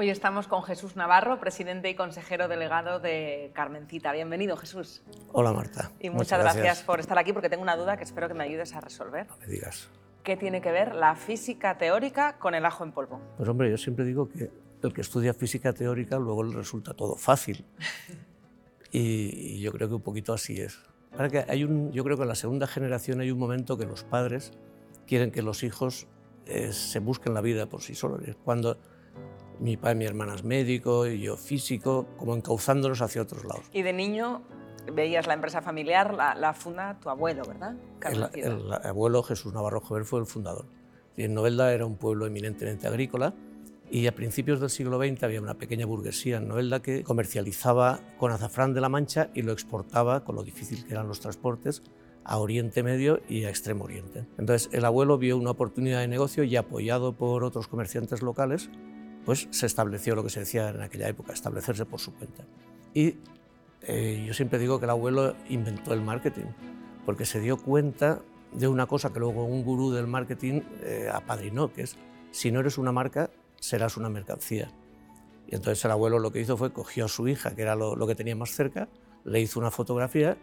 Hoy estamos con Jesús Navarro, presidente y consejero delegado de Carmencita. Bienvenido, Jesús. Hola, Marta. Y muchas, gracias. por estar aquí porque tengo una duda que espero que me ayudes a resolver. No me digas. ¿Qué tiene que ver la física teórica con el ajo en polvo? Pues hombre, yo siempre digo que el que estudia física teórica luego le resulta todo fácil. y, yo creo que un poquito así es. Para que hay un, yo creo que en la segunda generación hay un momento que los padres quieren que los hijos eh, se busquen la vida por sí solos. Cuando mi padre y mi hermana es médico y yo físico, como encauzándolos hacia otros lados. Y de niño veías la empresa familiar, la, funda tu abuelo, ¿verdad? El, abuelo Jesús Navarro Jover fue el fundador. Y en Novelda era un pueblo eminentemente agrícola y a principios del siglo XX había una pequeña burguesía en Novelda que comercializaba con azafrán de la Mancha y lo exportaba, con lo difícil que eran los transportes, a Oriente Medio y a Extremo Oriente. Entonces el abuelo vio una oportunidad de negocio y apoyado por otros comerciantes locales, pues se estableció lo que se decía en aquella época, establecerse por su cuenta. Y eh, yo siempre digo que el abuelo inventó el marketing, porque se dio cuenta de una cosa que luego un gurú del marketing eh, apadrinó, que es, si no eres una marca, serás una mercancía. Y entonces el abuelo lo que hizo fue cogió a su hija, que era lo, que tenía más cerca, le hizo una fotografía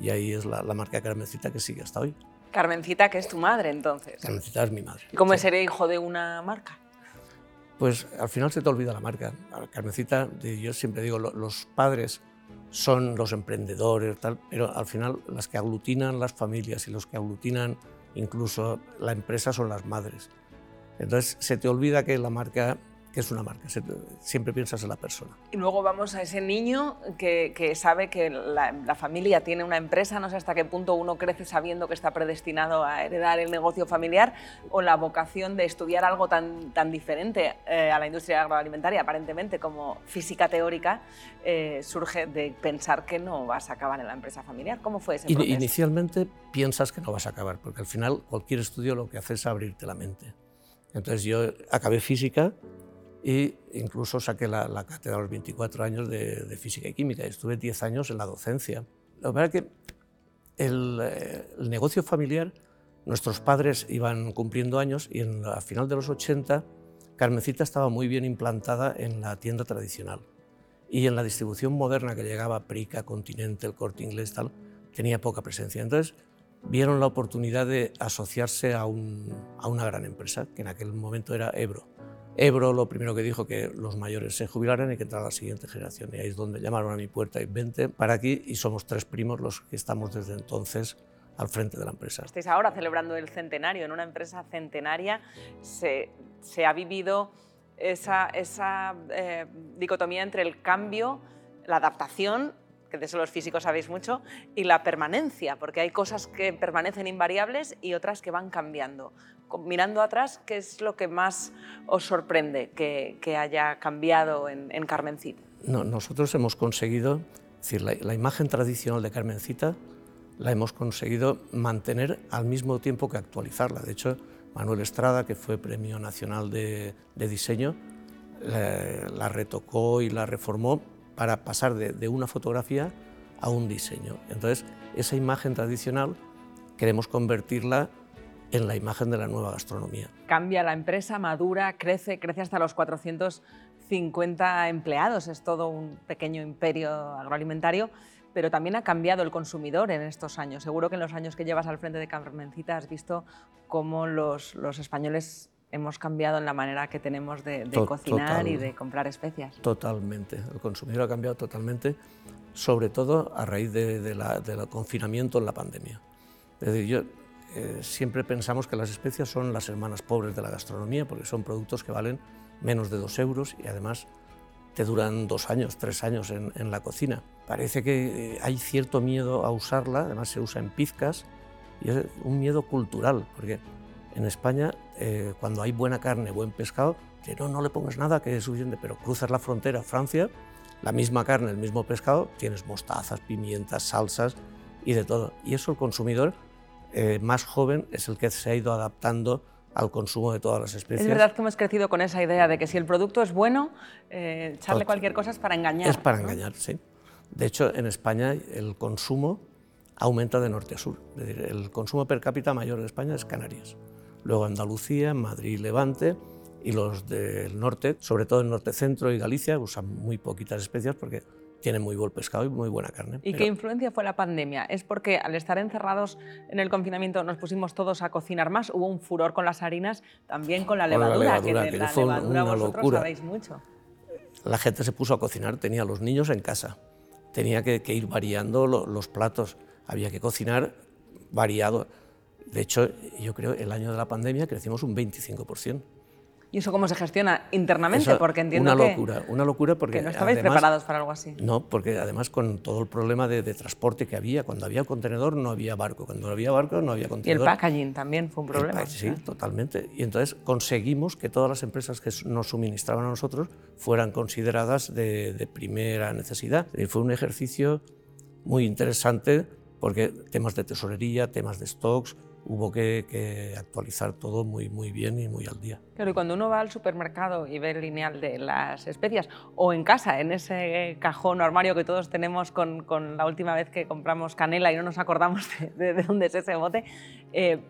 y ahí es la, marca Carmencita que sigue hasta hoy. Carmencita, que es tu madre entonces. Carmencita es mi madre. ¿Cómo es ser hijo de una marca? Pues al final se te olvida la marca. Carmencita, yo siempre digo, los padres son los emprendedores, pero al final las que aglutinan las familias y los que aglutinan incluso la empresa son las madres. Entonces se te olvida que la marca que es una marca, siempre piensas en la persona. Y luego vamos a ese niño que, sabe que la, familia tiene una empresa, no sé hasta qué punto uno crece sabiendo que está predestinado a heredar el negocio familiar o la vocación de estudiar algo tan, tan diferente eh, a la industria agroalimentaria, aparentemente como física teórica, eh, surge de pensar que no vas a acabar en la empresa familiar. ¿Cómo fue ese proceso? Inicialmente piensas que no vas a acabar, porque al final cualquier estudio lo que hace es abrirte la mente. Entonces yo acabé física e incluso saqué la, cátedra a los 24 años de, física y química. Estuve 10 años en la docencia. Que pasa es que el, eh, el, negocio familiar, nuestros padres iban cumpliendo años y en, a final de los 80 Carmencita estaba muy bien implantada en la tienda tradicional. Y en la distribución moderna que llegaba, Prica, Continente, el Corte Inglés, tal, tenía poca presencia. Entonces, vieron la oportunidad de asociarse a, una gran empresa, que en aquel momento era Ebro. Ebro lo primero que dijo que los mayores se jubilaran y que entrara la siguiente generación. Y ahí es donde llamaron a mi puerta y vente para aquí y somos tres primos los que estamos desde entonces al frente de la empresa. Estáis ahora celebrando el centenario. En una empresa centenaria se, ha vivido esa, eh, dicotomía entre el cambio, la adaptación que de eso los físicos sabéis mucho, y la permanencia, porque hay cosas que permanecen invariables y otras que van cambiando. Mirando atrás, ¿qué es lo que más os sorprende que, haya cambiado en, Carmencita? No, nosotros hemos conseguido, decir, la, imagen tradicional de Carmencita la hemos conseguido mantener al mismo tiempo que actualizarla. De hecho, Manuel Estrada, que fue Premio Nacional de, Diseño, la retocó y la reformó para pasar de, una fotografía a un diseño. Entonces, esa imagen tradicional queremos convertirla en la imagen de la nueva gastronomía. Cambia la empresa, madura, crece, crece hasta los 450 empleados, es todo un pequeño imperio agroalimentario, pero también ha cambiado el consumidor en estos años. Seguro que en los años que llevas al frente de Carmencita has visto cómo los, los españoles hemos cambiado en la manera que tenemos de, cocinar y de comprar especias. Totalmente, el consumidor ha cambiado totalmente, sobre todo a raíz del confinamiento en la pandemia. Es decir, yo, eh, siempre pensamos que las especias son las hermanas pobres de la gastronomía porque son productos que valen menos de dos euros y además te duran dos años, tres años en, en la cocina. Parece que eh, hay cierto miedo a usarla, además se usa en pizcas, y es un miedo cultural, porque en España, eh, cuando hay buena carne, buen pescado, que no, no le pongas nada, que es suficiente, pero cruzas la frontera a Francia, la misma carne, el mismo pescado, tienes mostazas, pimientas, salsas y de todo. Y eso el consumidor eh, más joven es el que se ha ido adaptando al consumo de todas las especies. Es verdad que hemos crecido con esa idea de que si el producto es bueno, eh, echarle cualquier cosa es para engañar. Es para engañar, sí. De hecho, en España el consumo aumenta de norte a sur. Es decir, el consumo per cápita mayor de España es Canarias. Luego Andalucía, Madrid, Levante y los del norte, sobre todo el norte centro y Galicia, usan muy poquitas especias porque tienen muy buen pescado y muy buena carne. ¿Y qué influencia fue la pandemia? ¿Es porque al estar encerrados en el confinamiento nos pusimos todos a cocinar más? ¿Hubo un furor con las harinas? También con la levadura, que, de la fue levadura una vosotros locura. sabéis mucho. La gente se puso a cocinar, tenía a los niños en casa, tenía que, ir variando los platos, había que cocinar variado. De hecho, yo creo el año de la pandemia crecimos un 25%. ¿Y eso cómo se gestiona internamente? porque entiendo una locura, una locura porque que no estabais preparados para algo así. No, porque además con todo el problema de, transporte que había, cuando había contenedor no había barco, cuando no había barco no había contenedor. Y el packaging también fue un problema. sí, totalmente. Y entonces conseguimos que todas las empresas que nos suministraban a nosotros fueran consideradas de, de primera necesidad. Y fue un ejercicio muy interesante porque temas de tesorería, temas de stocks, hubo que, actualizar todo muy, muy bien y muy al día. Claro, y cuando uno va al supermercado y ve el lineal de las especias, o en casa, en ese cajón o armario que todos tenemos con, con la última vez que compramos canela y no nos acordamos de, de, dónde es ese bote, eh,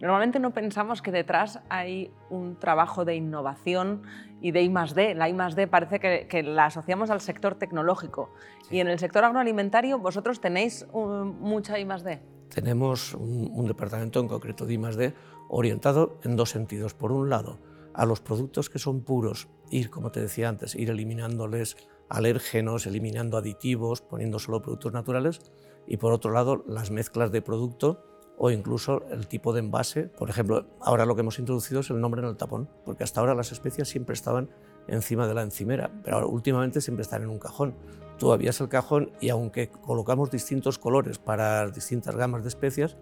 normalmente no pensamos que detrás hay un trabajo de innovación y de I +D. La I +D parece que, que la asociamos al sector tecnológico. Y en el sector agroalimentario, ¿vosotros tenéis mucha I +D? Tenemos un, departamento en concreto de I+D orientado en dos sentidos. Por un lado, a los productos que son puros, ir, como te decía antes, ir eliminándoles alérgenos, eliminando aditivos, poniendo solo productos naturales, y por otro lado, las mezclas de producto o incluso el tipo de envase. Por ejemplo, ahora lo que hemos introducido es el nombre en el tapón, porque hasta ahora las especias siempre estaban encima de la encimera, pero ahora, últimamente siempre están en un cajón. Tú abrías el cajón y aunque colocamos distintos colores para distintas gamas de especias,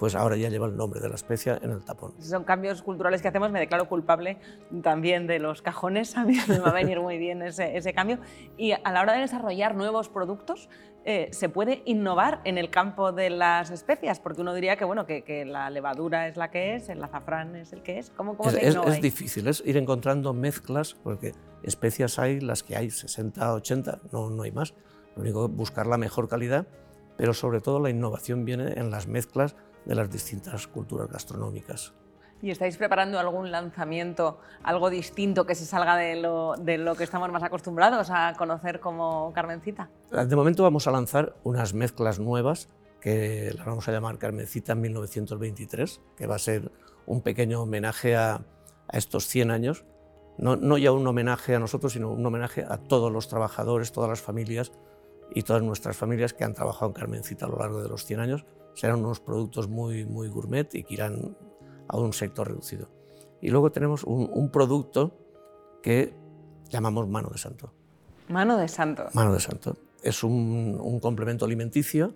pues ahora ya lleva el nombre de la especia en el tapón. Son cambios culturales que hacemos, me declaro culpable también de los cajones, a mí me va a venir muy bien ese, ese cambio. Y a la hora de desarrollar nuevos productos, eh, se puede innovar en el campo de las especias, porque uno diría que, bueno, que, que la levadura es la que es, el azafrán es el que es. ¿Cómo, cómo es, se es, es difícil, es ir encontrando mezclas, porque especias hay las que hay, 60, 80, no, no hay más. Lo único es buscar la mejor calidad, pero sobre todo la innovación viene en las mezclas de las distintas culturas gastronómicas. ¿Y estáis preparando algún lanzamiento, algo distinto que se salga de lo, de lo, que estamos más acostumbrados a conocer como Carmencita? De momento vamos a lanzar unas mezclas nuevas que las vamos a llamar Carmencita 1923, que va a ser un pequeño homenaje a, a estos 100 años. No, no ya un homenaje a nosotros, sino un homenaje a todos los trabajadores, todas las familias y todas nuestras familias que han trabajado en Carmencita a lo largo de los 100 años serán unos productos muy, muy gourmet y que irán a un sector reducido. Y luego tenemos un, producto que llamamos mano de santo. Mano de santo. Mano de santo. Es un, un complemento alimenticio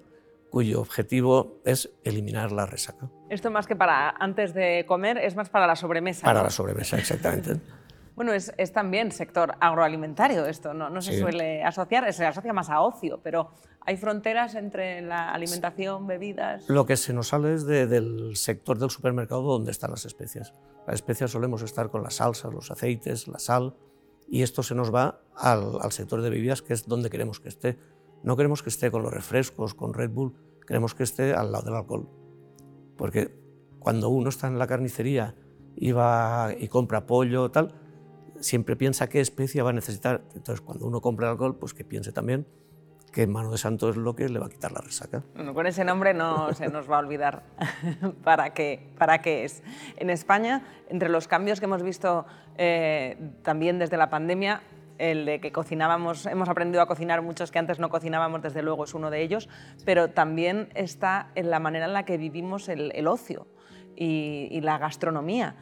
cuyo objetivo es eliminar la resaca. Esto más que para antes de comer, es más para la sobremesa. Para la sobremesa, exactamente. Bueno, es, también sector agroalimentario esto, no, no se suele asociar, se asocia más a ocio, pero ¿hay fronteras entre la alimentación, bebidas? Lo que se nos sale es del sector del supermercado donde están las especias. Las especias solemos estar con las salsas, los aceites, la sal, y esto se nos va al, al sector de bebidas, que es donde queremos que esté. No queremos que esté con los refrescos, con Red Bull, queremos que esté al lado del alcohol. Porque cuando uno está en la carnicería y va y compra pollo, tal, siempre piensa qué especia va a necesitar. Entonces, cuando uno compra alcohol, pues que piense también que mano de santo es lo que le va a quitar la resaca. Bueno, con ese nombre no se nos va a olvidar para qué, para qué es. En España, entre los cambios que hemos visto eh, también desde la pandemia, el de que cocinábamos, hemos aprendido a cocinar muchos que antes no cocinábamos, desde luego es uno de ellos, pero también está en la manera en la que vivimos el, ocio y la gastronomía.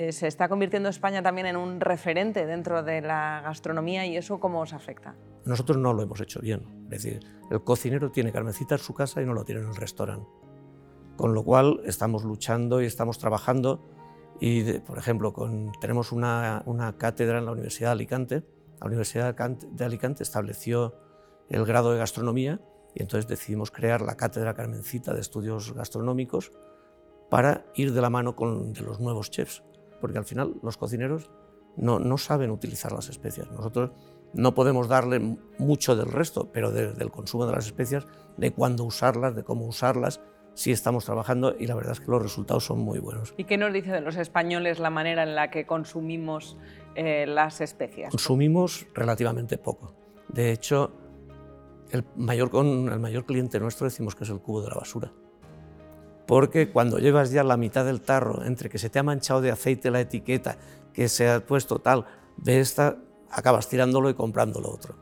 Eh, se está convirtiendo España también en un referente dentro de la gastronomía y eso cómo os afecta. Nosotros no lo hemos hecho bien. Es decir, el cocinero tiene carmecita en su casa y no lo tiene en el restaurante. Con lo cual estamos luchando y estamos trabajando Y, por ejemplo, tenemos una, una, cátedra en la Universidad de Alicante. La Universidad de Alicante estableció el grado de gastronomía y entonces decidimos crear la Cátedra Carmencita de Estudios Gastronómicos para ir de la mano con de los nuevos chefs, porque al final los cocineros no, no saben utilizar las especias. Nosotros no podemos darle mucho del resto, pero del consumo de las especias, de cuándo usarlas, de cómo usarlas, sí estamos trabajando y la verdad es que los resultados son muy buenos. ¿Y qué nos dice de los españoles la manera en la que consumimos eh, las especias? Consumimos relativamente poco. De hecho, el mayor, con, el mayor cliente nuestro decimos que es el cubo de la basura. Porque cuando llevas ya la mitad del tarro, entre que se te ha manchado de aceite la etiqueta, que se ha puesto tal, de esta, acabas tirándolo y comprando lo otro.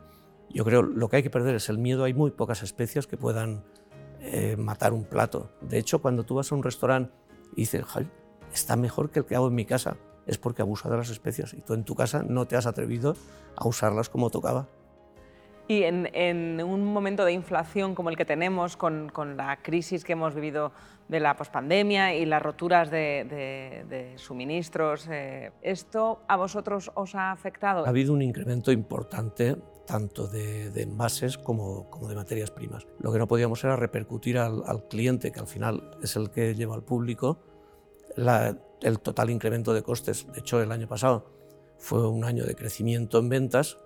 Yo creo lo que hay que perder es el miedo. Hay muy pocas especias que puedan eh, matar un plato. De hecho, cuando tú vas a un restaurante y dices, está mejor que el que hago en mi casa, es porque abusa de las especias y tú en tu casa no te has atrevido a usarlas como tocaba. Y en, un momento de inflación como el que tenemos, con, la crisis que hemos vivido de la pospandemia y las roturas de, suministros, eh, ¿esto a vosotros os ha afectado? Ha habido un incremento importante tanto de, envases como, de materias primas. Lo que no podíamos era repercutir al, cliente, que al final es el que lleva al público, el total incremento de costes. De hecho, el año pasado fue un año de crecimiento en ventas,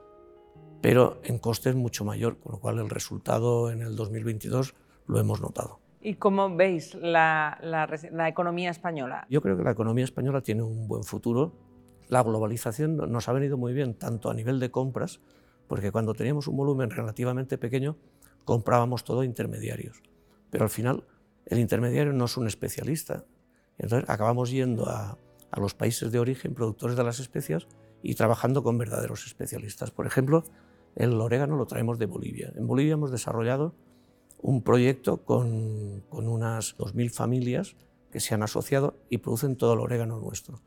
pero en costes mucho mayor, con lo cual el resultado en el 2022 lo hemos notado. ¿Y cómo veis la, economía española? Yo creo que la economía española tiene un buen futuro. La globalización nos ha venido muy bien, tanto a nivel de compras, porque cuando teníamos un volumen relativamente pequeño, comprábamos todo intermediarios. Pero al final, el intermediario no es un especialista. Entonces, acabamos yendo a, a los países de origen, productores de las especias, y trabajando con verdaderos especialistas. Por ejemplo, el orégano lo traemos de Bolivia. En Bolivia hemos desarrollado un proyecto con, con unas 2.000 familias que se han asociado y producen todo el orégano nuestro.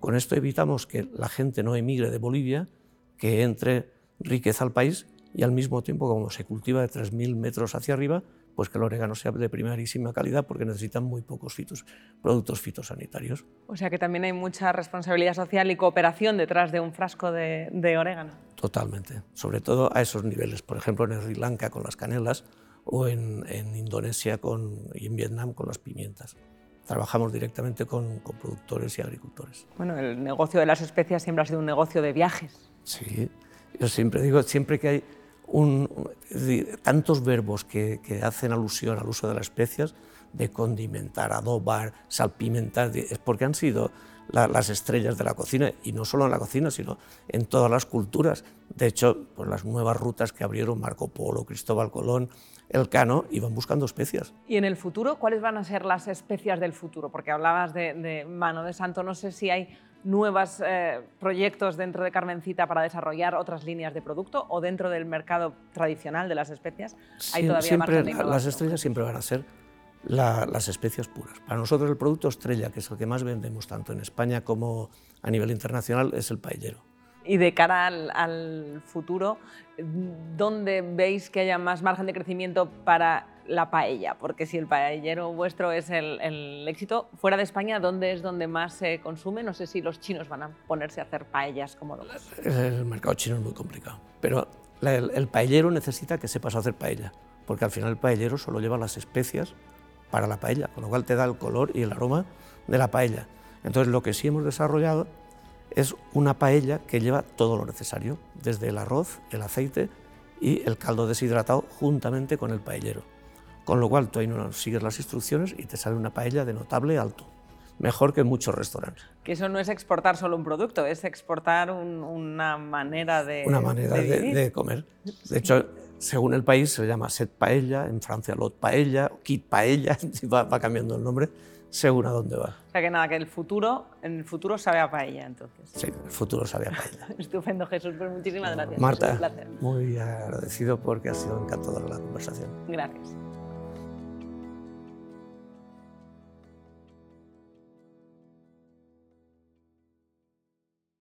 Con esto evitamos que la gente no emigre de Bolivia, que entre riqueza al país y al mismo tiempo, como se cultiva de 3.000 metros hacia arriba, pues que el orégano sea de primerísima calidad porque necesitan muy pocos fitos, productos fitosanitarios. O sea que también hay mucha responsabilidad social y cooperación detrás de un frasco de, orégano. Totalmente, sobre todo a esos niveles, por ejemplo en Sri Lanka con las canelas o en, Indonesia con, y en Vietnam con las pimientas. Trabajamos directamente con, con productores y agricultores. Bueno, el negocio de las especias siempre ha sido un negocio de viajes. Sí, yo siempre digo, siempre que hay tantos verbos que, hacen alusión al uso de las especias, de condimentar, adobar, salpimentar, es porque han sido las estrellas de la cocina, y no solo en la cocina, sino en todas las culturas. De hecho, pues las nuevas rutas que abrieron Marco Polo, Cristóbal Colón, Elcano, iban buscando especias. ¿Y en el futuro cuáles van a ser las especias del futuro? Porque hablabas de, de mano de santo, no sé si hay nuevos eh, proyectos dentro de Carmencita para desarrollar otras líneas de producto o dentro del mercado tradicional de las especias hay todavía siempre, Las estrellas siempre van a ser las especias puras. Para nosotros el producto estrella, que es el que más vendemos tanto en España como a nivel internacional, es el paellero. Y de cara al, futuro, ¿dónde veis que haya más margen de crecimiento para la paella? Porque si el paellero vuestro es el, éxito, fuera de España, ¿dónde es donde más se consume? No sé si los chinos van a ponerse a hacer paellas como locos. El mercado chino es muy complicado, pero el, el paellero necesita que sepas hacer paella, porque al final el paellero solo lleva las especias para la paella, con lo cual te da el color y el aroma de la paella. Entonces lo que sí hemos desarrollado es una paella que lleva todo lo necesario, desde el arroz, el aceite y el caldo deshidratado juntamente con el paellero. Con lo cual tú ahí no sigues las instrucciones y te sale una paella de notable alto. Mejor que muchos restaurantes. Que eso no es exportar solo un producto, es exportar una manera de Una manera de, comer. De hecho, según el país se llama set paella, en Francia lot paella, kit paella, va cambiando el nombre según a dónde va. O sea que nada, que el futuro, en el futuro sabe a paella, entonces. Sí, el futuro sabe a paella. Estupendo, Jesús, pues muchísimas gracias. Marta, muy agradecido porque ha sido encantadora la conversación. Gracias.